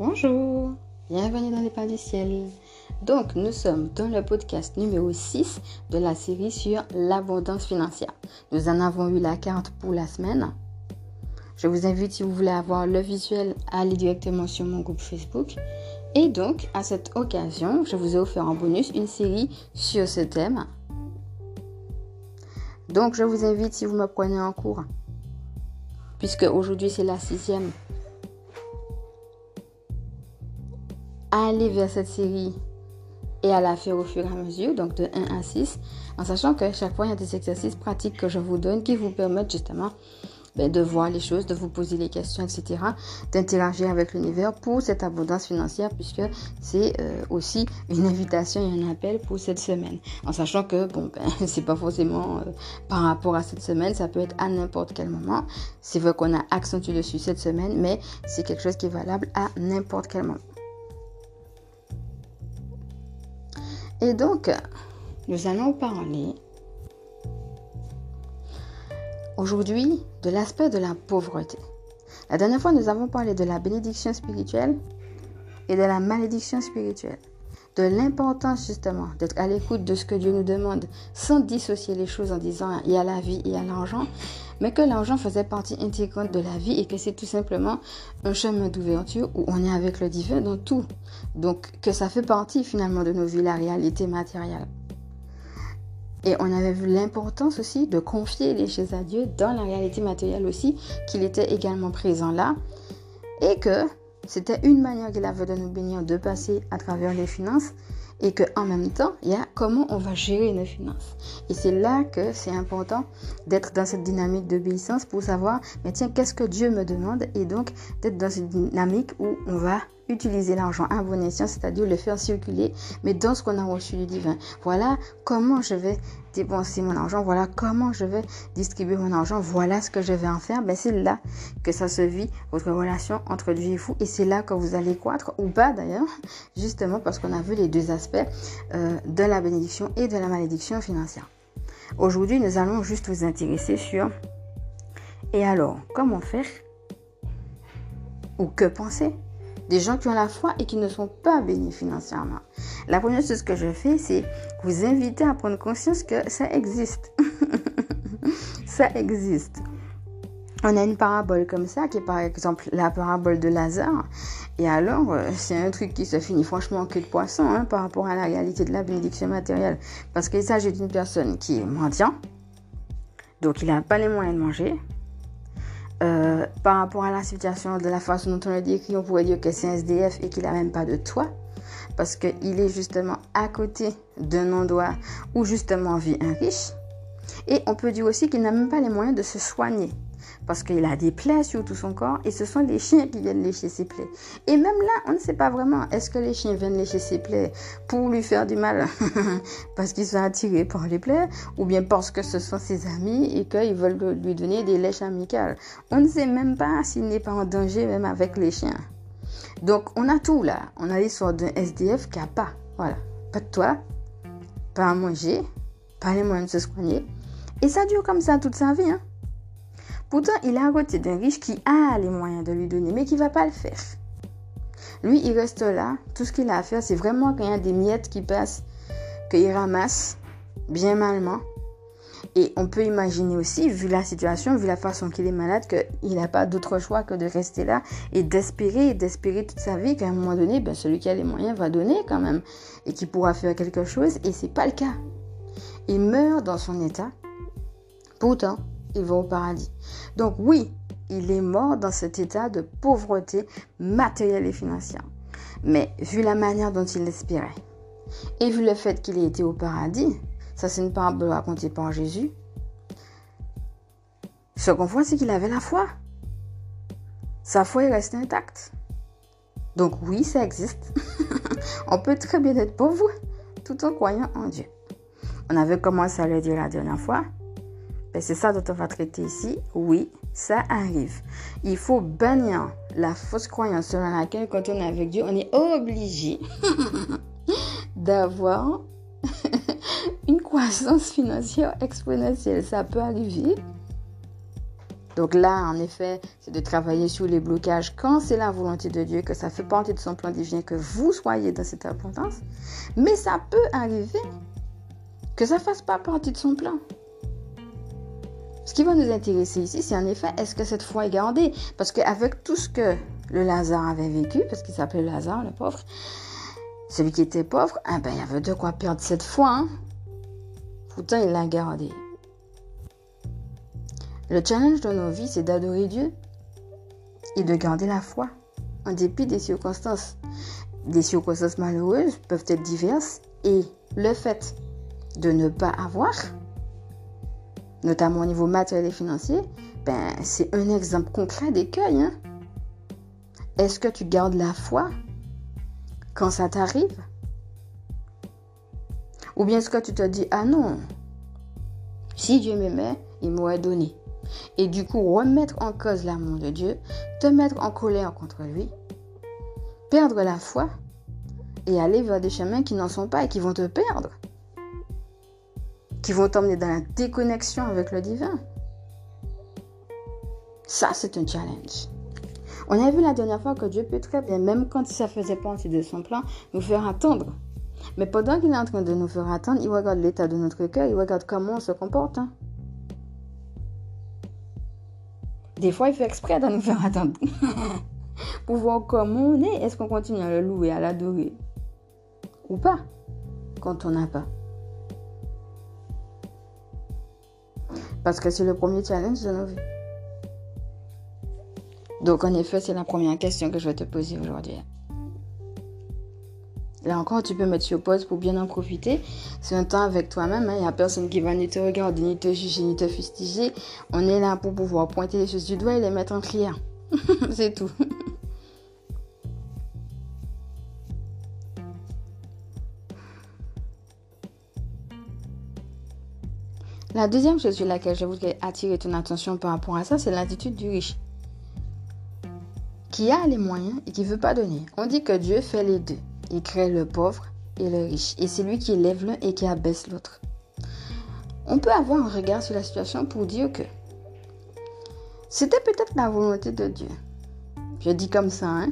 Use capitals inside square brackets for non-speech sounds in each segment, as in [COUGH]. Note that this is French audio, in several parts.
Bonjour, bienvenue dans les pas du ciel. Donc, nous sommes dans le podcast numéro 6 de la série sur l'abondance financière. Nous en avons eu la carte pour la semaine. Je vous invite, si vous voulez avoir le visuel, à aller directement sur mon groupe Facebook. Et donc, à cette occasion, je vous ai offert en bonus une série sur ce thème. Donc, je vous invite, si vous me prenez en cours, puisque aujourd'hui c'est la sixième, aller vers cette série et à la faire au fur et à mesure, donc de 1 à 6, en sachant que chaque fois il y a des exercices pratiques que je vous donne qui vous permettent justement ben, de voir les choses, de vous poser les questions, etc., d'interagir avec l'univers pour cette abondance financière, puisque c'est euh, aussi une invitation et un appel pour cette semaine. En sachant que, bon, ben, [LAUGHS] c'est pas forcément euh, par rapport à cette semaine, ça peut être à n'importe quel moment. C'est vrai qu'on a accentué dessus cette semaine, mais c'est quelque chose qui est valable à n'importe quel moment. Et donc, nous allons parler aujourd'hui de l'aspect de la pauvreté. La dernière fois, nous avons parlé de la bénédiction spirituelle et de la malédiction spirituelle. De l'importance justement d'être à l'écoute de ce que Dieu nous demande sans dissocier les choses en disant il y a la vie, il y a l'argent, mais que l'argent faisait partie intégrante de la vie et que c'est tout simplement un chemin d'ouverture où on est avec le divin dans tout. Donc que ça fait partie finalement de nos vies, la réalité matérielle. Et on avait vu l'importance aussi de confier les choses à Dieu dans la réalité matérielle aussi, qu'il était également présent là. Et que c'était une manière qu'il avait de nous bénir de passer à travers les finances. Et qu'en même temps, il y a comment on va gérer nos finances. Et c'est là que c'est important d'être dans cette dynamique d'obéissance pour savoir, mais tiens, qu'est-ce que Dieu me demande? Et donc d'être dans cette dynamique où on va utiliser l'argent à bon escient, c'est-à-dire le faire circuler, mais dans ce qu'on a reçu du divin. Voilà comment je vais dépenser mon argent, voilà comment je vais distribuer mon argent, voilà ce que je vais en faire. Ben, c'est là que ça se vit, votre relation entre Dieu et vous, et c'est là que vous allez croître, ou pas d'ailleurs, [LAUGHS] justement parce qu'on a vu les deux aspects euh, de la bénédiction et de la malédiction financière. Aujourd'hui, nous allons juste vous intéresser sur et alors, comment faire ou que penser des gens qui ont la foi et qui ne sont pas bénis financièrement. La première chose que je fais, c'est vous inviter à prendre conscience que ça existe. [LAUGHS] ça existe. On a une parabole comme ça, qui est par exemple la parabole de Lazare. Et alors, euh, c'est un truc qui se finit franchement en queue de poisson hein, par rapport à la réalité de la bénédiction matérielle. Parce qu'il s'agit d'une personne qui est mendiant, donc il n'a pas les moyens de manger, euh, par rapport à la situation de la façon dont on le décrit, on pourrait dire que c'est un SDF et qu'il n'a même pas de toit. Parce qu'il est justement à côté d'un endroit où justement vit un riche. Et on peut dire aussi qu'il n'a même pas les moyens de se soigner parce qu'il a des plaies sur tout son corps et ce sont les chiens qui viennent lécher ses plaies. Et même là, on ne sait pas vraiment, est-ce que les chiens viennent lécher ses plaies pour lui faire du mal [LAUGHS] parce qu'ils sont attirés par les plaies ou bien parce que ce sont ses amis et qu'ils veulent lui donner des lèches amicales. On ne sait même pas s'il n'est pas en danger même avec les chiens. Donc on a tout là. On a l'histoire d'un SDF qui n'a pas. Voilà. Pas de toit, pas à manger, pas les moyens de se soigner. Et ça dure comme ça toute sa vie. Hein. Pourtant, il est à côté d'un riche qui a les moyens de lui donner, mais qui ne va pas le faire. Lui, il reste là. Tout ce qu'il a à faire, c'est vraiment quand il y a des miettes qui passent, qu'il ramasse bien malement. Et on peut imaginer aussi, vu la situation, vu la façon qu'il est malade, qu'il n'a pas d'autre choix que de rester là et d'espérer, d'espérer toute sa vie qu'à un moment donné, ben, celui qui a les moyens va donner quand même et qui pourra faire quelque chose. Et c'est pas le cas. Il meurt dans son état. Pourtant, il va au paradis. Donc oui, il est mort dans cet état de pauvreté matérielle et financière. Mais vu la manière dont il l'espérait, et vu le fait qu'il ait été au paradis, ça c'est une parabole racontée par Jésus, ce qu'on voit c'est qu'il avait la foi. Sa foi est restée intacte. Donc oui, ça existe. [LAUGHS] On peut très bien être pauvre tout en croyant en Dieu. On avait commencé à le dire la dernière fois. Ben, c'est ça dont on va traiter ici? Oui, ça arrive. Il faut bannir la fausse croyance selon laquelle quand on est avec Dieu, on est obligé [LAUGHS] d'avoir [LAUGHS] une croissance financière exponentielle. Ça peut arriver. Donc là, en effet, c'est de travailler sur les blocages quand c'est la volonté de Dieu, que ça fait partie de son plan divin, que vous soyez dans cette importance. Mais ça peut arriver que ça fasse pas partie de son plan. Ce qui va nous intéresser ici, c'est en effet, est-ce que cette foi est gardée? Parce qu'avec tout ce que le Lazare avait vécu, parce qu'il s'appelait Lazare, le pauvre, celui qui était pauvre, ah ben, il avait de quoi perdre cette foi. Hein? Pourtant, il l'a gardée. Le challenge de nos vies, c'est d'adorer Dieu et de garder la foi en dépit des circonstances. Des circonstances malheureuses peuvent être diverses et le fait de ne pas avoir, notamment au niveau matériel et financier, ben, c'est un exemple concret d'écueil. Hein? Est-ce que tu gardes la foi quand ça t'arrive? Ou bien est-ce que tu te dis, ah non, si Dieu m'aimait, il m'aurait donné. Et du coup, remettre en cause l'amour de Dieu, te mettre en colère contre lui, perdre la foi et aller vers des chemins qui n'en sont pas et qui vont te perdre, qui vont t'emmener dans la déconnexion avec le divin. Ça, c'est un challenge. On a vu la dernière fois que Dieu peut très bien, même quand ça faisait partie de son plan, nous faire attendre. Mais pendant qu'il est en train de nous faire attendre, il regarde l'état de notre cœur, il regarde comment on se comporte. Hein. Des fois, il fait exprès de nous faire attendre. [LAUGHS] Pour voir comment on est. Est-ce qu'on continue à le louer, à l'adorer? Ou pas? Quand on n'a pas. Parce que c'est le premier challenge de nos vies. Donc, en effet, c'est la première question que je vais te poser aujourd'hui. Là encore, tu peux mettre sur pause pour bien en profiter. C'est un temps avec toi-même. Hein. Il n'y a personne qui va ni te regarder, ni te juger, ni te fustiger. On est là pour pouvoir pointer les choses du doigt et les mettre en clair. [LAUGHS] C'est tout. La deuxième chose sur laquelle je voudrais attirer ton attention par rapport à ça, c'est l'attitude du riche. Qui a les moyens et qui ne veut pas donner. On dit que Dieu fait les deux. Il crée le pauvre et le riche. Et c'est lui qui élève l'un et qui abaisse l'autre. On peut avoir un regard sur la situation pour dire que c'était peut-être la volonté de Dieu. Je dis comme ça, hein.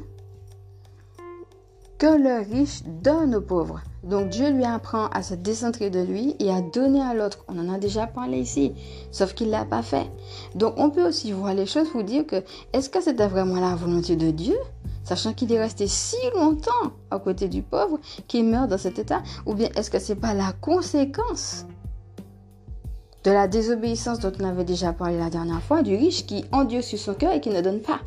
Que le riche donne au pauvre. Donc Dieu lui apprend à se décentrer de lui et à donner à l'autre. On en a déjà parlé ici, sauf qu'il ne l'a pas fait. Donc on peut aussi voir les choses pour dire que est-ce que c'était vraiment la volonté de Dieu sachant qu'il est resté si longtemps à côté du pauvre qu'il meurt dans cet état Ou bien est-ce que ce n'est pas la conséquence de la désobéissance dont on avait déjà parlé la dernière fois, du riche qui Dieu sur son cœur et qui ne donne pas?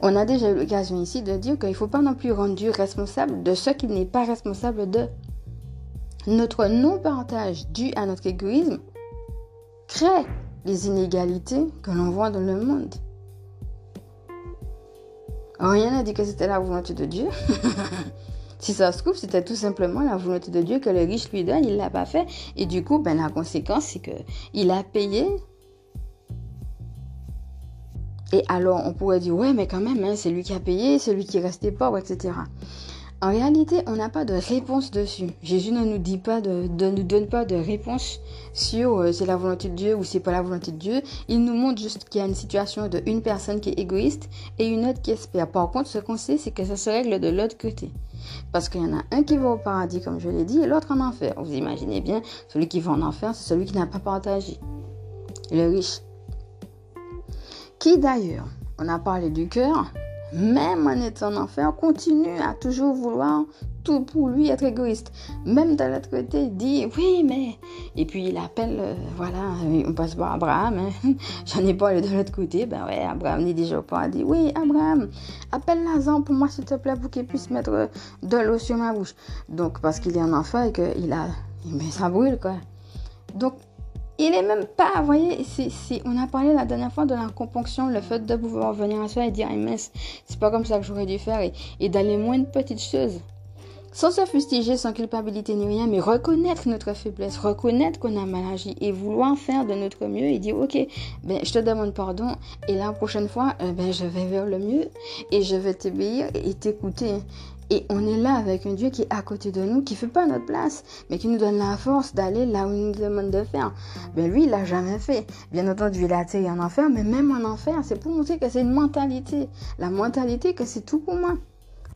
On a déjà eu l'occasion ici de dire qu'il ne faut pas non plus rendre Dieu responsable de ce qu'il n'est pas responsable de. Notre non-partage dû à notre égoïsme crée les inégalités que l'on voit dans le monde. Rien n'a dit que c'était la volonté de Dieu. [LAUGHS] si ça se trouve, c'était tout simplement la volonté de Dieu que le riche lui donne, il ne l'a pas fait. Et du coup, ben, la conséquence, c'est qu'il a payé. Et alors, on pourrait dire, ouais, mais quand même, hein, c'est lui qui a payé, c'est lui qui est resté pauvre, etc. En réalité, on n'a pas de réponse dessus. Jésus ne nous dit pas de, nous donne pas de réponse sur euh, c'est la volonté de Dieu ou c'est pas la volonté de Dieu. Il nous montre juste qu'il y a une situation de une personne qui est égoïste et une autre qui espère. Par contre, ce qu'on sait, c'est que ça se règle de l'autre côté. Parce qu'il y en a un qui va au paradis, comme je l'ai dit, et l'autre en enfer. Vous imaginez bien, celui qui va en enfer, c'est celui qui n'a pas partagé. Le riche. Qui d'ailleurs, on a parlé du cœur, même en étant en enfer, continue à toujours vouloir tout pour lui, être égoïste. Même de l'autre côté, il dit oui, mais. Et puis il appelle, euh, voilà, on passe par Abraham. Hein. [LAUGHS] J'en ai pas de l'autre côté. Ben ouais, Abraham n'est déjà pas dit oui, Abraham, appelle Lazare pour moi, s'il te plaît, pour qu'il puisse mettre de l'eau sur ma bouche. Donc, parce qu'il est en enfer et qu'il a. Mais ça brûle, quoi. Donc, il est même pas, vous voyez, on a parlé la dernière fois de la componction, le fait de pouvoir venir à soi et dire, mince, c'est pas comme ça que j'aurais dû faire, et, et d'aller moins de petites choses. Sans se fustiger, sans culpabilité ni rien, mais reconnaître notre faiblesse, reconnaître qu'on a mal agi et vouloir faire de notre mieux et dire, ok, ben, je te demande pardon et la prochaine fois, euh, ben, je vais vers le mieux et je vais t'obéir et t'écouter. Et on est là avec un Dieu qui est à côté de nous, qui ne fait pas notre place, mais qui nous donne la force d'aller là où il nous demande de faire. Ben lui, il l'a jamais fait. Bien entendu, il a atterri en enfer, mais même en enfer, c'est pour montrer que c'est une mentalité. La mentalité que c'est tout pour moi.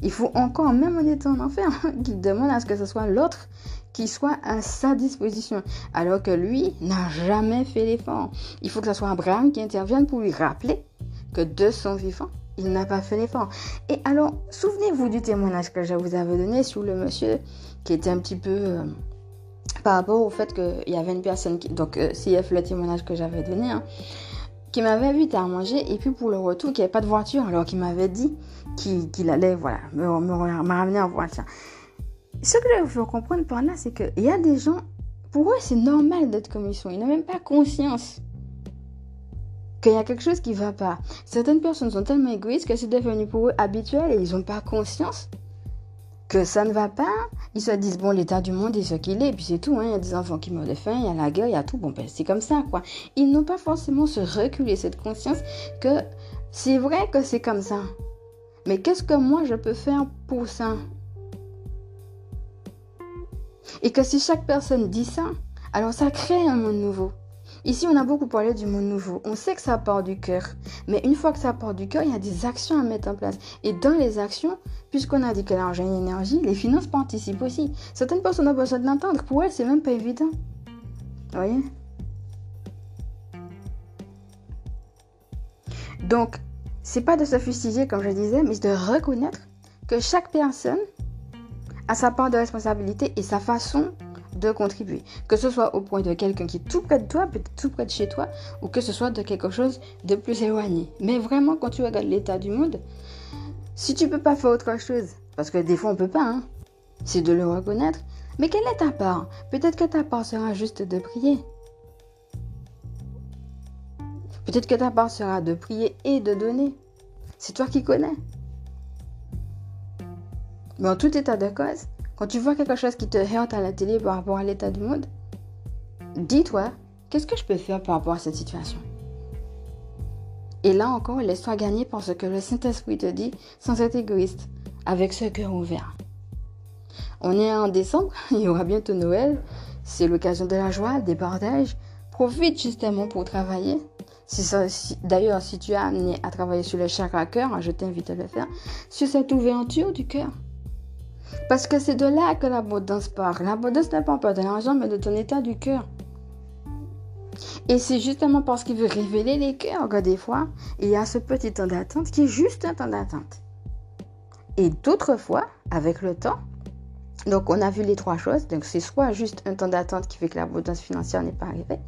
Il faut encore, même en étant en enfer, [LAUGHS] qu'il demande à ce que ce soit l'autre qui soit à sa disposition, alors que lui n'a jamais fait l'effort. Il faut que ce soit Abraham qui intervienne pour lui rappeler que de son vivant, il n'a pas fait l'effort. Et alors, souvenez-vous du témoignage que je vous avais donné sur le monsieur qui était un petit peu euh, par rapport au fait qu'il y avait une personne qui, donc euh, CF le témoignage que j'avais donné, hein, qui m'avait invité à manger et puis pour le retour, qui avait pas de voiture, alors qu'il m'avait dit qu'il allait, voilà, me, me, ramener en voiture. Ce que je veux comprendre par là, c'est qu'il y a des gens, pour eux, c'est normal d'être comme ils sont. Ils n'ont même pas conscience qu'il y a quelque chose qui ne va pas. Certaines personnes sont tellement égoïstes que c'est devenu pour eux habituel et ils n'ont pas conscience que ça ne va pas. Ils se disent, bon, l'état du monde est ce qu'il est, et puis c'est tout. Hein. Il y a des enfants qui meurent de faim, il y a la guerre, il y a tout. Bon, ben, c'est comme ça, quoi. Ils n'ont pas forcément se reculer cette conscience que c'est vrai que c'est comme ça. Mais qu'est-ce que moi je peux faire pour ça? Et que si chaque personne dit ça, alors ça crée un monde nouveau. Ici, on a beaucoup parlé du monde nouveau. On sait que ça part du cœur. Mais une fois que ça part du cœur, il y a des actions à mettre en place. Et dans les actions, puisqu'on a dit que l'argent est énergie, les finances participent aussi. Certaines personnes ont besoin de l'entendre. Pour elles, c'est même pas évident. Vous voyez? Donc, c'est pas de se fustiger, comme je disais, mais de reconnaître que chaque personne a sa part de responsabilité et sa façon de contribuer. Que ce soit au point de quelqu'un qui est tout près de toi, peut-être tout près de chez toi, ou que ce soit de quelque chose de plus éloigné. Mais vraiment, quand tu regardes l'état du monde, si tu peux pas faire autre chose, parce que des fois on peut pas, hein, c'est de le reconnaître. Mais quelle est ta part? Peut-être que ta part sera juste de prier. Peut-être que ta part sera de prier et de donner. C'est toi qui connais. Mais en tout état de cause, quand tu vois quelque chose qui te heurte à la télé par rapport à l'état du monde, dis-toi, qu'est-ce que je peux faire par rapport à cette situation? Et là encore, laisse-toi gagner par ce que le Saint-Esprit te dit sans être égoïste, avec ce cœur ouvert. On est en décembre, [LAUGHS] il y aura bientôt Noël, c'est l'occasion de la joie, des partages. Profite justement pour travailler. Si D'ailleurs, si tu as amené à travailler sur le chakra cœur, je t'invite à le faire, sur cette ouverture du cœur. Parce que c'est de là que l'abondance part. L'abondance n'est pas de l'argent, mais de ton état du cœur. Et c'est justement parce qu'il veut révéler les cœurs que des fois, il y a ce petit temps d'attente qui est juste un temps d'attente. Et d'autres fois, avec le temps, donc on a vu les trois choses. Donc c'est soit juste un temps d'attente qui fait que l'abondance financière n'est pas arrivée,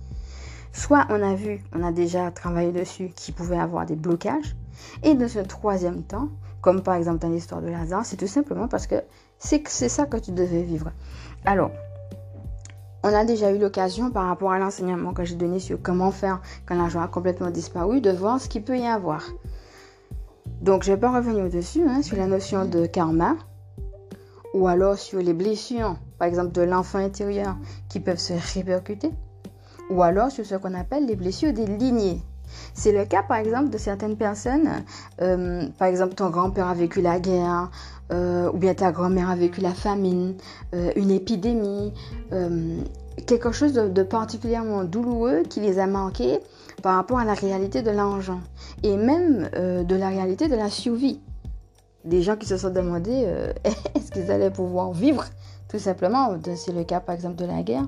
soit on a vu, on a déjà travaillé dessus, qui pouvait avoir des blocages. Et dans ce troisième temps, comme par exemple dans l'histoire de Lazare, c'est tout simplement parce que c'est ça que tu devais vivre. Alors, on a déjà eu l'occasion par rapport à l'enseignement que j'ai donné sur comment faire quand l'argent a complètement disparu, de voir ce qu'il peut y avoir. Donc, je ne vais pas revenir au-dessus hein, sur la notion de karma ou alors sur les blessures, par exemple de l'enfant intérieur, qui peuvent se répercuter, ou alors sur ce qu'on appelle les blessures des lignées. C'est le cas, par exemple, de certaines personnes. Euh, par exemple, ton grand-père a vécu la guerre, euh, ou bien ta grand-mère a vécu la famine, euh, une épidémie, quelque chose de, particulièrement douloureux qui les a manqués par rapport à la réalité de l'argent et même de la réalité de la survie. Des gens qui se sont demandé [LAUGHS] est-ce qu'ils allaient pouvoir vivre, tout simplement. C'est le cas, par exemple, de la guerre.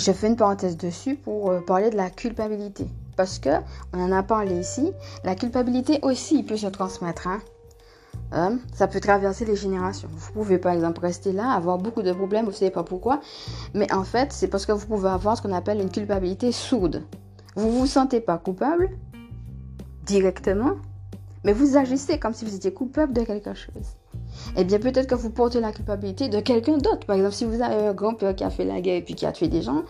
Je fais une parenthèse dessus pour euh, parler de la culpabilité. Parce que, on en a parlé ici, la culpabilité aussi peut se transmettre. Hein. Hein? ça peut traverser les générations. Vous pouvez par exemple rester là, avoir beaucoup de problèmes, vous ne savez pas pourquoi. Mais en fait, c'est parce que vous pouvez avoir ce qu'on appelle une culpabilité sourde. Vous ne vous sentez pas coupable directement, mais vous agissez comme si vous étiez coupable de quelque chose eh bien peut-être que vous portez la culpabilité de quelqu'un d'autre. Par exemple, si vous avez un grand-père qui a fait la guerre et puis qui a tué des gens,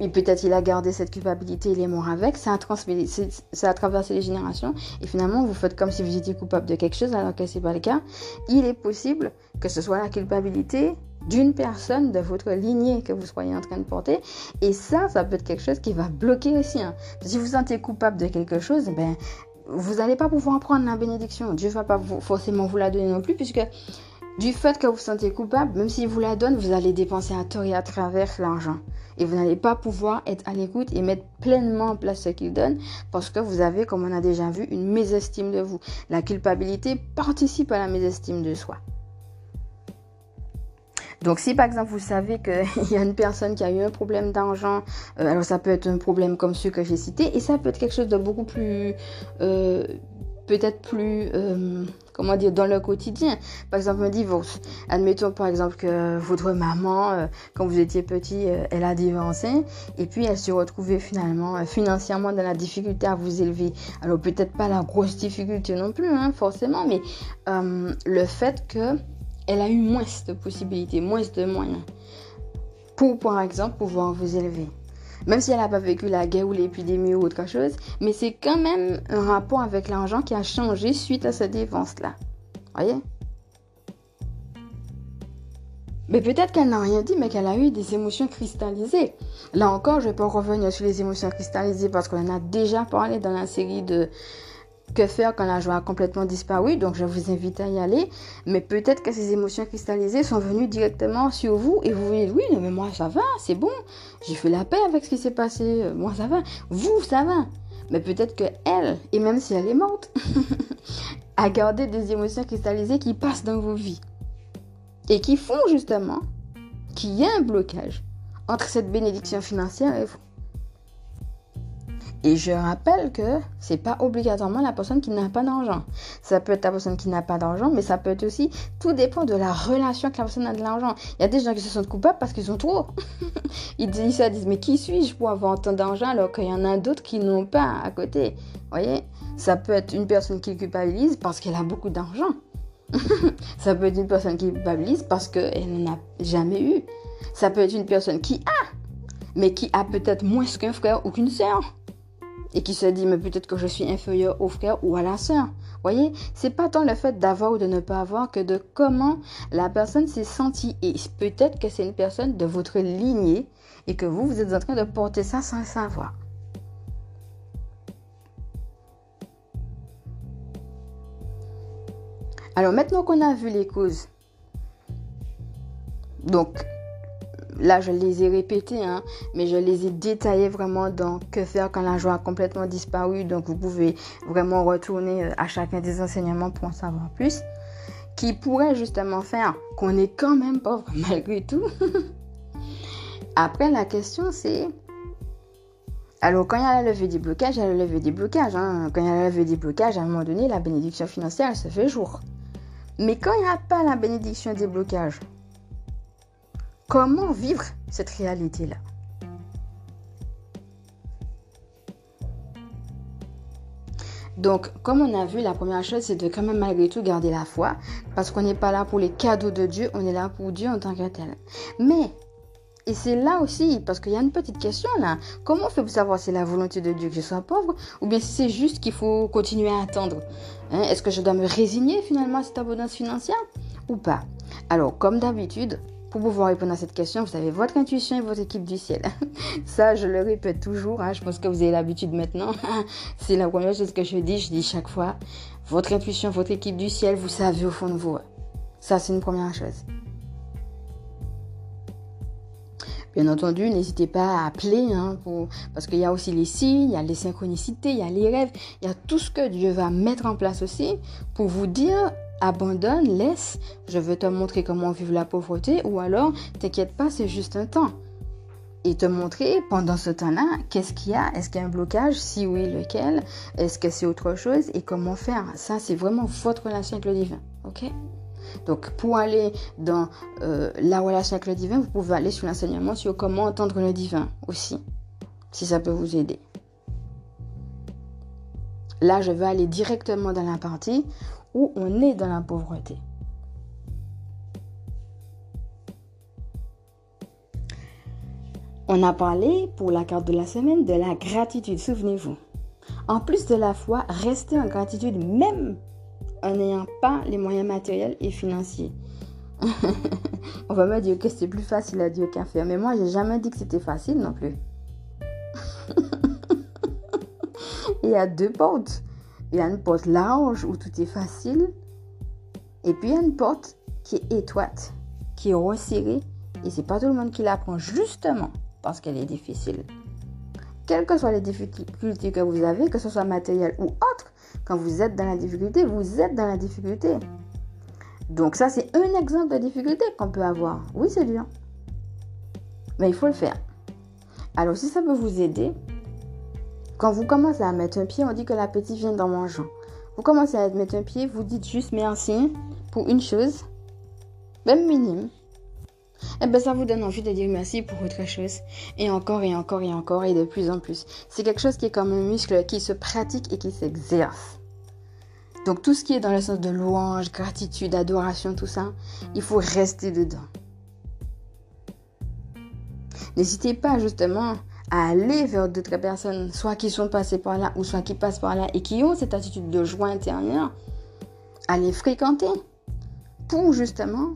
et peut-être il a gardé cette culpabilité, il est mort avec, ça a, transmis, ça a traversé les générations, et finalement vous faites comme si vous étiez coupable de quelque chose alors que ce n'est pas le cas. Il est possible que ce soit la culpabilité d'une personne de votre lignée que vous soyez en train de porter. Et ça, ça peut être quelque chose qui va bloquer aussi. Hein. Si vous vous sentez coupable de quelque chose, ben, vous n'allez pas pouvoir prendre la bénédiction. Dieu ne va pas forcément vous la donner non plus, puisque du fait que vous vous sentez coupable, même s'il vous la donne, vous allez dépenser à tort et à travers l'argent. Et vous n'allez pas pouvoir être à l'écoute et mettre pleinement en place ce qu'il donne parce que vous avez, comme on a déjà vu, une mésestime de vous. La culpabilité participe à la mésestime de soi. Donc si par exemple vous savez qu'il [LAUGHS] y a une personne qui a eu un problème d'argent, euh, alors ça peut être un problème comme ceux que j'ai cités, et ça peut être quelque chose de beaucoup plus... Euh, peut-être plus, euh, comment dire, dans le quotidien. Par exemple, un divorce. Admettons par exemple que votre maman, quand vous étiez petit, elle a divorcé et puis elle se retrouvait finalement financièrement dans la difficulté à vous élever. Alors peut-être pas la grosse difficulté non plus, hein, forcément, mais le fait que elle a eu moins de possibilités, moins de moyens pour, par exemple, pouvoir vous élever. Même si elle n'a pas vécu la guerre ou l'épidémie ou autre chose, mais c'est quand même un rapport avec l'argent qui a changé suite à cette défense-là. Voyez? Mais peut-être qu'elle n'a rien dit, mais qu'elle a eu des émotions cristallisées. Là encore, je ne vais pas revenir sur les émotions cristallisées parce qu'on en a déjà parlé dans la série de que faire quand la joie a complètement disparu Donc je vous invite à y aller. Mais peut-être que ces émotions cristallisées sont venues directement sur vous et vous vous dites oui, mais moi ça va, c'est bon. J'ai fait la paix avec ce qui s'est passé. Moi ça va. Vous, ça va. Mais peut-être que elle, et même si elle est morte, [LAUGHS] a gardé des émotions cristallisées qui passent dans vos vies. Et qui font justement qu'il y a un blocage entre cette bénédiction financière et vous. Et je rappelle que c'est pas obligatoirement la personne qui n'a pas d'argent. Ça peut être la personne qui n'a pas d'argent, mais ça peut être aussi, tout dépend de la relation que la personne a de l'argent. Il y a des gens qui se sentent coupables parce qu'ils ont trop. [LAUGHS] ils disent ça, disent, mais qui suis-je pour avoir autant d'argent alors qu'il y en a d'autres qui n'ont pas à côté? Vous voyez? Ça peut être une personne qui culpabilise parce qu'elle a beaucoup d'argent. [LAUGHS] ça peut être une personne qui culpabilise parce qu'elle n'en a jamais eu. Ça peut être une personne qui a, mais qui a peut-être moins qu'un frère ou qu'une sœur et qui se dit mais peut-être que je suis inférieur au frère ou à la sœur. Voyez, c'est pas tant le fait d'avoir ou de ne pas avoir que de comment la personne s'est sentie et peut-être que c'est une personne de votre lignée et que vous vous êtes en train de porter ça sans savoir. Alors maintenant qu'on a vu les causes, donc là je les ai répétés, hein, mais je les ai détaillés vraiment dans que faire quand la joie a complètement disparu. Donc vous pouvez vraiment retourner euh, à chacun des enseignements pour en savoir plus. Qui pourrait justement faire qu'on est quand même pauvre [LAUGHS] malgré tout. Après la question c'est... Alors, quand il y a la levée des blocages, il y a la levée des blocages. Hein. Quand il y a la levée des blocages, à un moment donné, la bénédiction financière, elle se fait jour. Mais quand il n'y a pas la bénédiction des blocages, Comment vivre cette réalité-là? Donc, comme on a vu, la première chose, c'est de quand même malgré tout garder la foi, parce qu'on n'est pas là pour les cadeaux de Dieu, on est là pour Dieu en tant que tel. Mais, et c'est là aussi, parce qu'il y a une petite question là, comment on fait pour savoir si c'est la volonté de Dieu que je sois pauvre, ou bien si c'est juste qu'il faut continuer à attendre? Hein? Est-ce que je dois me résigner finalement à cette abondance financière ou pas? Alors, comme d'habitude, pour pouvoir répondre à cette question, vous avez votre intuition et votre équipe du ciel. [LAUGHS] Ça, je le répète toujours. Hein, je pense que vous avez l'habitude maintenant. [LAUGHS] C'est la première chose que je dis. Je dis chaque fois, votre intuition, votre équipe du ciel, vous savez au fond de vous. Ça, c'est une première chose. Bien entendu, n'hésitez pas à appeler, hein, parce qu'il y a aussi les signes, il y a les synchronicités, il y a les rêves, il y a tout ce que Dieu va mettre en place aussi pour vous dire abandonne, laisse, je veux te montrer comment vivre la pauvreté, ou alors, t'inquiète pas, c'est juste un temps. Et te montrer pendant ce temps-là, qu'est-ce qu'il y a, est-ce qu'il y a un blocage, si oui, lequel, est-ce que c'est autre chose, et comment faire? Ça, c'est vraiment votre relation avec le divin, ok? Donc, pour aller dans euh, la relation avec le divin, vous pouvez aller sur l'enseignement sur comment entendre le divin aussi, si ça peut vous aider. Là, je vais aller directement dans la partie où on est dans la pauvreté. On a parlé pour la carte de la semaine de la gratitude, souvenez-vous. En plus de la foi, restez en gratitude même en n'ayant pas les moyens matériels et financiers. [LAUGHS] On va me dire que c'est plus facile à dire qu'à faire, mais moi j'ai jamais dit que c'était facile non plus. [LAUGHS] Il y a deux portes Il y a une porte large où tout est facile. Et puis il y a une porte qui est étroite, qui est resserrée. Et c'est pas tout le monde qui la prend justement parce qu'elle est difficile. Quelles que soient les difficultés que vous avez, que ce soit matériel ou autre, quand vous êtes dans la difficulté, vous êtes dans la difficulté. Donc ça, c'est un exemple de difficulté qu'on peut avoir. Oui, c'est dur. Mais il faut le faire. Alors si ça peut vous aider, quand vous commencez à mettre un pied, on dit que l'appétit vient dans mangeant. Vous commencez à mettre un pied, vous dites juste merci pour une chose, même minime. Et eh bien ça vous donne envie de dire merci pour autre chose. Et encore et encore et encore et de plus en plus. C'est quelque chose qui est comme un muscle qui se pratique et qui s'exerce. Donc tout ce qui est dans le sens de louange, gratitude, adoration, tout ça, il faut rester dedans. N'hésitez pas justement à aller vers d'autres personnes, soit qui sont passées par là, ou soit qui passent par là, et qui ont cette attitude de joie intérieure, à les fréquenter pour justement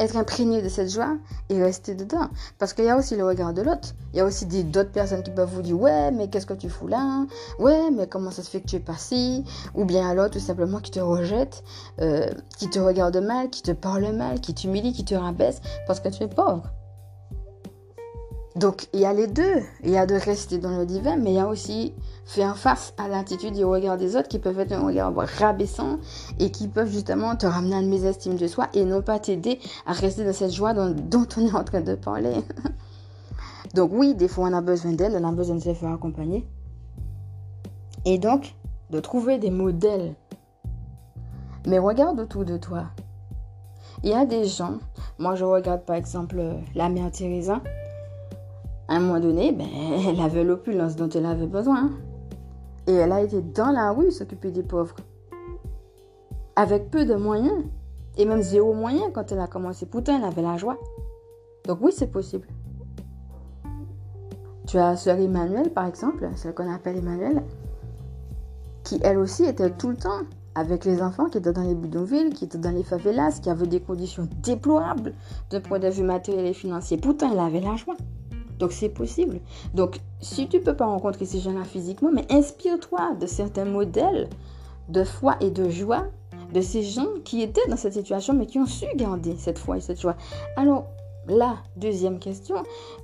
être imprégné de cette joie et rester dedans. Parce qu'il y a aussi le regard de l'autre. Il y a aussi d'autres personnes qui peuvent vous dire Ouais, mais qu'est-ce que tu fous là? Ouais, mais comment ça se fait que tu es passé? Ou bien alors tout simplement qui te rejette, euh, qui te regarde mal, qui te parle mal, qui t'humilie, qui te rabaisse parce que tu es pauvre. Donc, il y a les deux. Il y a de rester dans le divin, mais il y a aussi faire face à l'attitude et au regard des autres qui peuvent être un regard rabaissant et qui peuvent justement te ramener à une mésestime de soi et non pas t'aider à rester dans cette joie dont, on est en train de parler. [LAUGHS] donc, oui, des fois, on a besoin d'aide, on a besoin de se faire accompagner. Et donc, de trouver des modèles. Mais regarde autour de toi. Il y a des gens, moi je regarde par exemple la mère Teresa, à un moment donné, ben, [LAUGHS] elle avait l'opulence dont elle avait besoin. Et elle a été dans la rue s'occuper des pauvres. Avec peu de moyens. Et même zéro moyen quand elle a commencé. Pourtant, elle avait la joie. Donc oui, c'est possible. Tu as sœur Emmanuel, par exemple, celle qu'on appelle Emmanuel, qui elle aussi était tout le temps avec les enfants, qui étaient dans les bidonvilles, qui étaient dans les favelas, qui avaient des conditions déplorables d'un point de vue matériel et financier. Pourtant, elle avait la joie. Donc c'est possible. Donc si tu ne peux pas rencontrer ces gens-là physiquement, mais inspire-toi de certains modèles de foi et de joie de ces gens qui étaient dans cette situation, mais qui ont su garder cette foi et cette joie. Alors, la deuxième question,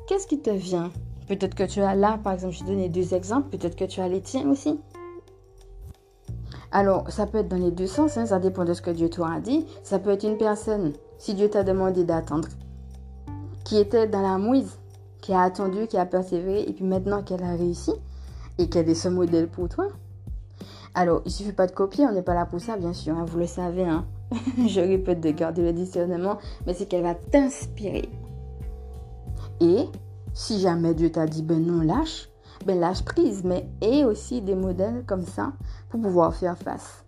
qu'est-ce qui te vient? Peut-être que tu as là, par exemple, je vais donner deux exemples, peut-être que tu as les tiens aussi. Alors, ça peut être dans les deux sens, hein, ça dépend de ce que Dieu t'a dit. Ça peut être une personne, si Dieu t'a demandé d'attendre, qui était dans la mouise, qui a attendu, qui a persévéré, et puis maintenant qu'elle a réussi, et qu'elle est ce modèle pour toi. Alors, il suffit pas de copier, on n'est pas là pour ça, bien sûr, hein, vous le savez. Hein. [LAUGHS] Je répète de garder le discernement, mais c'est qu'elle va t'inspirer. Et si jamais Dieu t'a dit, ben non, lâche, ben lâche prise, mais et aussi des modèles comme ça pour pouvoir faire face.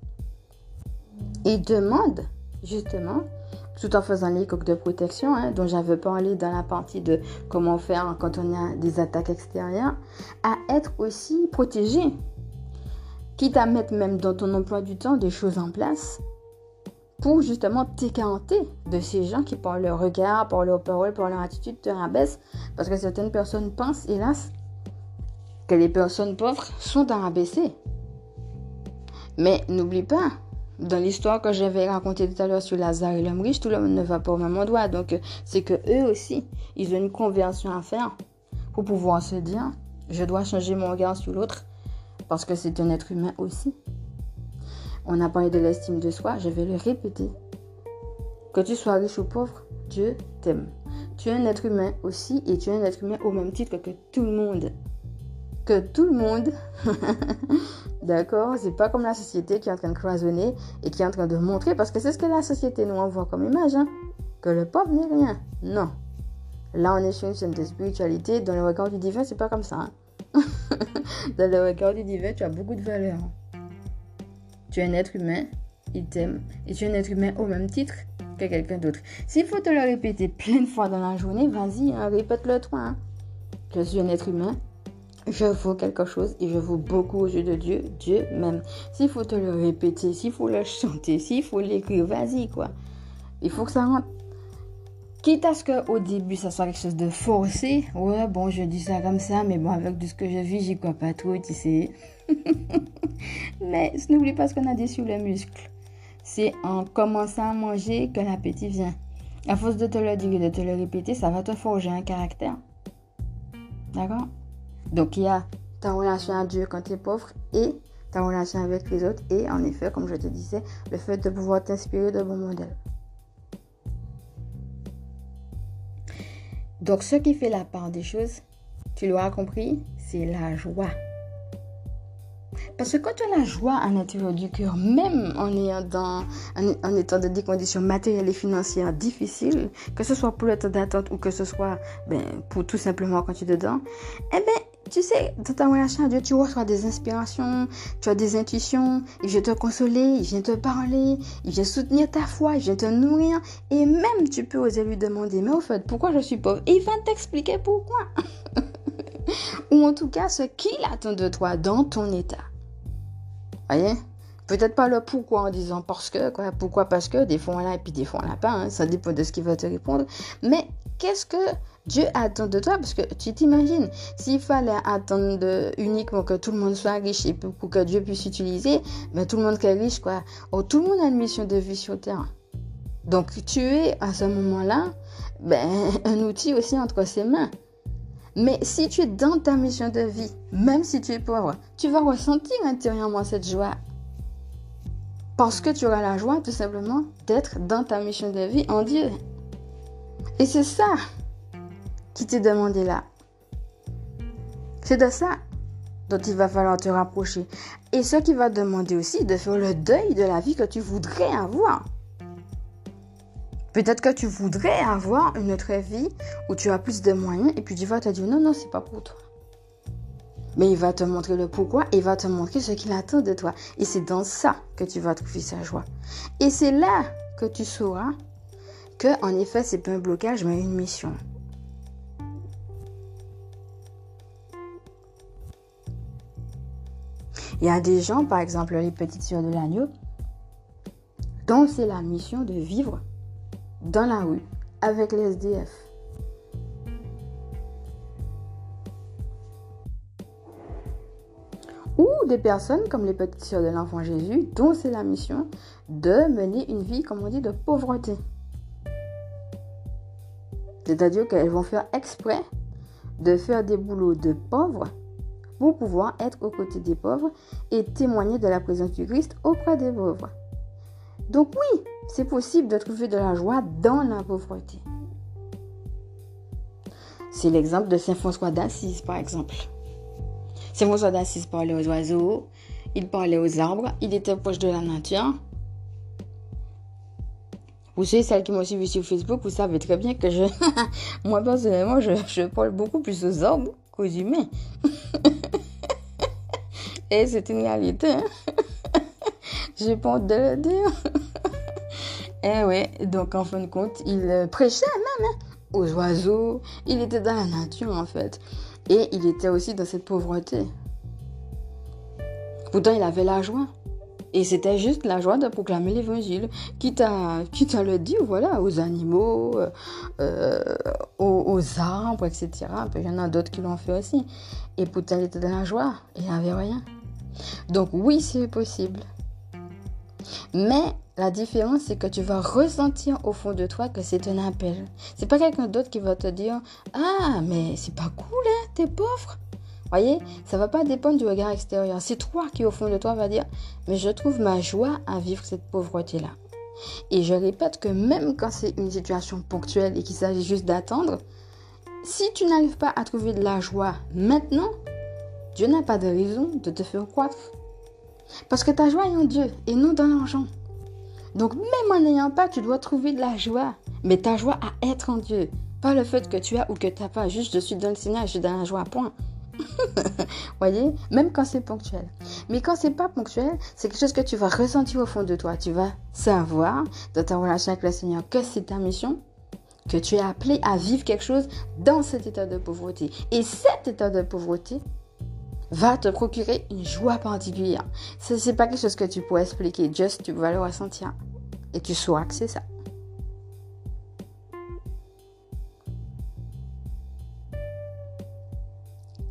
Et demande, justement, tout en faisant les coques de protection, hein, dont j'avais parlé dans la partie de comment faire quand on a des attaques extérieures, à être aussi protégé. Quitte à mettre même dans ton emploi du temps des choses en place pour justement t'écarter de ces gens qui, par leur regard, par leur parole, par leur attitude, te rabaissent. Parce que certaines personnes pensent, hélas, que les personnes pauvres sont rabaisser. Mais n'oublie pas, dans l'histoire que j'avais racontée tout à l'heure sur Lazare et l'homme riche, tout le monde ne va pas au même endroit. Donc, c'est que eux aussi, ils ont une conversion à faire pour pouvoir se dire, je dois changer mon regard sur l'autre parce que c'est un être humain aussi. On a parlé de l'estime de soi, je vais le répéter. Que tu sois riche ou pauvre, Dieu t'aime. Tu es un être humain aussi et tu es un être humain au même titre que tout le monde. Que tout le monde [LAUGHS] D'accord C'est pas comme la société qui est en train de cloisonner et qui est en train de montrer, parce que c'est ce que la société nous envoie comme image, hein, que le pauvre n'est rien. Non. Là, on est sur une chaîne de spiritualité. Dans le regard du divin, c'est pas comme ça. Hein. [LAUGHS] dans le regard du divin, tu as beaucoup de valeur. Tu es un être humain, il t'aime. Et tu es un être humain au même titre que quelqu'un d'autre. S'il faut te le répéter plein de fois dans la journée, vas-y, hein, répète-le toi. Hein. Je suis un être humain, je vaux quelque chose et je vaux beaucoup aux yeux de Dieu, Dieu même. S'il faut te le répéter, s'il faut le chanter, s'il faut l'écrire, vas-y quoi. Il faut que ça rentre. Quitte à ce qu'au début, ça soit quelque chose de forcé. Ouais, bon, je dis ça comme ça, mais bon, avec tout ce que je vis, j'y crois pas trop, tu sais. [LAUGHS] mais n'oublie pas ce qu'on a dit sur les muscles. C'est en commençant à manger que l'appétit vient. À force de te le dire et de te le répéter, ça va te forger un caractère. D'accord? Donc, il y a ta relation à Dieu quand tu es pauvre et ta relation avec les autres. Et en effet, comme je te disais, le fait de pouvoir t'inspirer de bons modèles. Donc, ce qui fait la part des choses, tu l'auras compris, c'est la joie. Parce que quand tu as la joie à l'intérieur du cœur, même en, ayant dans, en, étant dans des conditions matérielles et financières difficiles, que ce soit pour le temps d'attente ou que ce soit ben, pour tout simplement quand tu es dedans, eh bien, tu sais, dans ta relation à Dieu, tu reçois des inspirations, tu as des intuitions, il vient te consoler, il vient te parler, il vient soutenir ta foi, il vient te nourrir, et même tu peux oser lui demander, mais au fait, pourquoi je suis pauvre? Il va t'expliquer pourquoi. [LAUGHS] Ou en tout cas, ce qu'il attend de toi dans ton état. Voyez? Peut-être pas le pourquoi en disant parce que, quoi. Pourquoi parce que, des fois on l'a et puis des fois on l'a pas. Hein. ça dépend de ce qu'il va te répondre. Mais qu'est-ce que Dieu attend de toi parce que tu t'imagines, s'il fallait attendre uniquement que tout le monde soit riche et pour que Dieu puisse utiliser, ben tout le monde qui est riche, quoi. Oh, tout le monde a une mission de vie sur terre. Donc tu es à ce moment-là ben, [LAUGHS] un outil aussi entre ses mains. Mais si tu es dans ta mission de vie, même si tu es pauvre, tu vas ressentir intérieurement cette joie. Parce que tu auras la joie tout simplement d'être dans ta mission de vie en Dieu. Et c'est ça qui t'est demandé là. C'est de ça dont il va falloir te rapprocher. Et ce qui va demander aussi de faire le deuil de la vie que tu voudrais avoir. Peut-être que tu voudrais avoir une autre vie où tu as plus de moyens et puis tu vas te dire non, non, c'est pas pour toi. Mais il va te montrer le pourquoi et il va te montrer ce qu'il attend de toi. Et c'est dans ça que tu vas trouver sa joie. Et c'est là que tu sauras que, en effet, c'est pas un blocage, mais une mission. Il y a des gens, par exemple les petites sœurs de l'agneau, dont c'est la mission de vivre dans la rue avec les SDF. Ou des personnes comme les petites sœurs de l'enfant Jésus, dont c'est la mission de mener une vie, comme on dit, de pauvreté. C'est-à-dire qu'elles vont faire exprès de faire des boulots de pauvres pour pouvoir être aux côtés des pauvres et témoigner de la présence du Christ auprès des pauvres. Donc oui, c'est possible de trouver de la joie dans la pauvreté. C'est l'exemple de Saint François d'Assise, par exemple. Saint François d'Assise parlait aux oiseaux, il parlait aux arbres, il était proche de la nature. Vous savez, celles qui m'ont suivi sur Facebook, vous savez très bien que je, [LAUGHS] moi personnellement, je, je parle beaucoup plus aux arbres qu'aux humains. [LAUGHS] Et c'est une réalité. J'ai pas honte de le dire. [LAUGHS] Eh ouais, donc en fin de compte, il euh, prêchait même hein, aux oiseaux. Il était dans la nature en fait. Et il était aussi dans cette pauvreté. Pourtant, il avait la joie. Et c'était juste la joie de proclamer l'évangile, quitte à, quitte à le dire, voilà, aux animaux, euh, euh, aux, arbres, etc. Il y en a d'autres qui l'ont fait aussi. Et pourtant, il était dans la joie. Il n'avait rien. Donc oui, c'est possible. Mais la différence, c'est que tu vas ressentir au fond de toi que c'est un appel. C'est pas quelqu'un d'autre qui va te dire Ah, mais c'est pas cool, hein, t'es pauvre. Voyez, ça va pas dépendre du regard extérieur. C'est toi qui, au fond de toi, va dire Mais je trouve ma joie à vivre cette pauvreté-là. Et je répète que même quand c'est une situation ponctuelle et qu'il s'agit juste d'attendre, si tu n'arrives pas à trouver de la joie maintenant, Dieu n'a pas de raison de te faire croître. Parce que ta joie est en Dieu et non dans l'argent. Donc même en n'ayant pas, tu dois trouver de la joie. Mais ta joie à être en Dieu. Pas le fait que tu as ou que tu n'as pas. Juste je suis dans le Seigneur, je suis dans la joie, point. [LAUGHS] Voyez? Même quand c'est ponctuel. Mais quand c'est pas ponctuel, c'est quelque chose que tu vas ressentir au fond de toi. Tu vas savoir dans ta relation avec le Seigneur que c'est ta mission, que tu es appelé à vivre quelque chose dans cet état de pauvreté. Et cet état de pauvreté, va te procurer une joie particulière. Ce n'est pas quelque chose que tu pourras expliquer, juste tu vas le ressentir. Et tu sauras que c'est ça.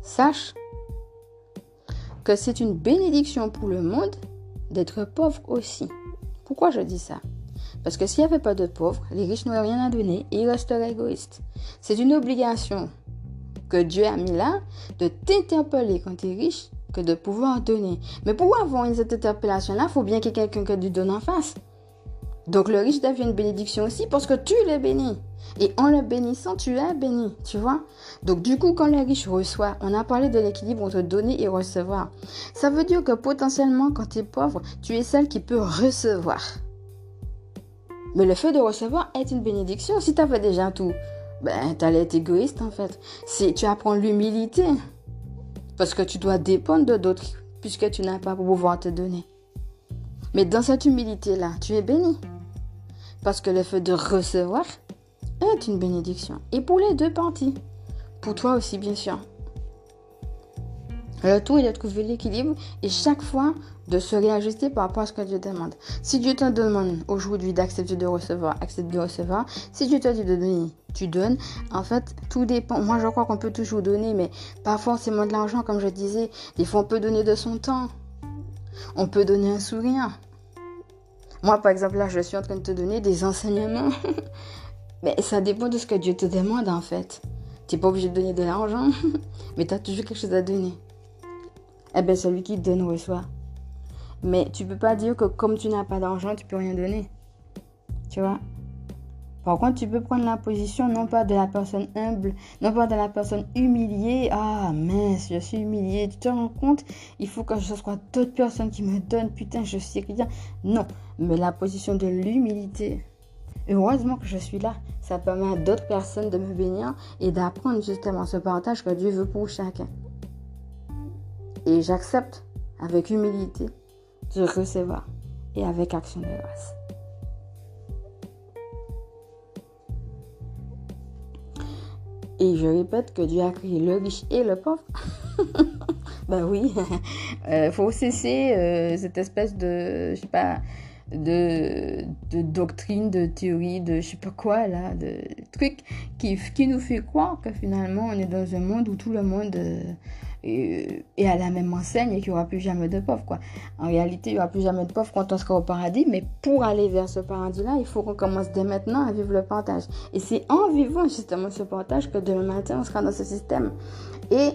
Sache que c'est une bénédiction pour le monde d'être pauvre aussi. Pourquoi je dis ça? Parce que s'il n'y avait pas de pauvres, les riches n'auraient rien à donner et ils resteraient égoïstes. C'est une obligation que Dieu a mis là de t'interpeller quand tu es riche que de pouvoir donner. Mais pour avoir cette interpellation-là, il faut bien qu'il y ait quelqu'un qui te donne en face. Donc le riche devient une bénédiction aussi parce que tu l'es béni. Et en le bénissant, tu es béni, tu vois. Donc du coup, quand le riche reçoit, on a parlé de l'équilibre entre donner et recevoir. Ça veut dire que potentiellement, quand tu es pauvre, tu es celle qui peut recevoir. Mais le fait de recevoir est une bénédiction. Si tu avais déjà tout, ben, tu allais être égoïste en fait. Si tu apprends l'humilité, parce que tu dois dépendre de d'autres, puisque tu n'as pas pour pouvoir te donner. Mais dans cette humilité-là, tu es béni. Parce que le fait de recevoir est une bénédiction. Et pour les deux parties. Pour toi aussi, bien sûr. Le tout est de trouver l'équilibre et chaque fois de se réajuster par rapport à ce que Dieu demande. Si Dieu te demande aujourd'hui d'accepter de recevoir, accepte de recevoir. Si Dieu te dit de donner, tu donnes. En fait, tout dépend. Moi, je crois qu'on peut toujours donner, mais pas forcément de l'argent, comme je disais. Des fois, on peut donner de son temps. On peut donner un sourire. Moi, par exemple, là, je suis en train de te donner des enseignements. [LAUGHS] mais ça dépend de ce que Dieu te demande, en fait. Tu n'es pas obligé de donner de l'argent, [LAUGHS] mais tu as toujours quelque chose à donner. Eh bien, celui qui donne reçoit. Mais tu peux pas dire que comme tu n'as pas d'argent, tu peux rien donner. Tu vois? Par contre, tu peux prendre la position non pas de la personne humble, non pas de la personne humiliée. Ah mince, je suis humiliée. Tu te rends compte? Il faut que je sois d'autres personnes qui me donnent. Putain, je sais rien. Non, mais la position de l'humilité. Heureusement que je suis là. Ça permet à d'autres personnes de me bénir et d'apprendre justement ce partage que Dieu veut pour chacun. Et j'accepte avec humilité de recevoir et avec action de grâce. Et je répète que Dieu a créé le riche et le pauvre. [LAUGHS] ben oui, [LAUGHS] euh, faut cesser euh, cette espèce de, je sais pas, de, de, doctrine, de théorie, de je sais pas quoi là, de trucs qui, qui nous fait croire que finalement on est dans un monde où tout le monde euh, et, à la même enseigne et qu'il n'y aura plus jamais de pauvres. Quoi. En réalité, il n'y aura plus jamais de pauvres quand on sera au paradis, mais pour aller vers ce paradis-là, il faut qu'on commence dès maintenant à vivre le partage. Et c'est en vivant justement ce partage que demain matin, on sera dans ce système. Et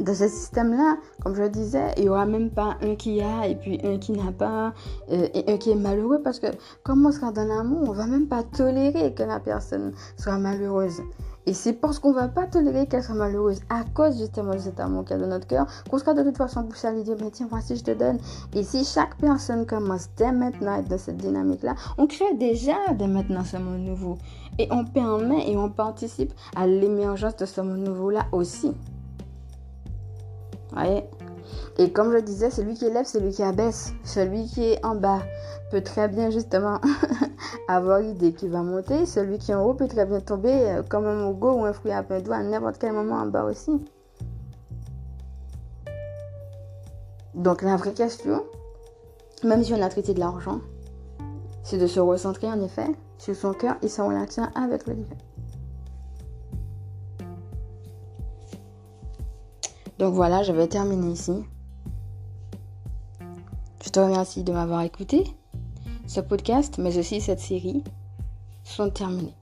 dans ce système-là, comme je le disais, il n'y aura même pas un qui a et puis un qui n'a pas euh, et un qui est malheureux parce que comme on sera dans l'amour, on va même pas tolérer que la personne soit malheureuse. Et c'est parce qu'on va pas tolérer qu'elle soit malheureuse à cause justement de cet amour qu'il y a dans notre cœur qu'on sera de toute façon poussé à lui dire mais tiens voici je te donne. Et si chaque personne commence dès maintenant à être dans cette dynamique-là, on crée déjà dès maintenant ce monde nouveau. Et on permet et on participe à l'émergence de ce monde nouveau-là aussi. Voyez? Et comme je disais, celui qui élève, c'est lui qui abaisse. Celui qui est en bas peut très bien justement [LAUGHS] avoir l'idée qu'il va monter. Celui qui est en haut peut très bien tomber euh, comme un mogo ou un fruit à plein doigt à n'importe quel moment en bas aussi. Donc la vraie question, même si on a traité de l'argent, c'est de se recentrer en effet sur son cœur et son relation avec le divin. Donc voilà, je vais terminer ici. Je te remercie de m'avoir écouté. Ce podcast, mais aussi cette série, sont terminés.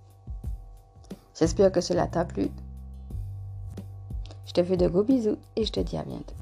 J'espère que cela t'a plu. Je te fais de gros bisous et je te dis à bientôt.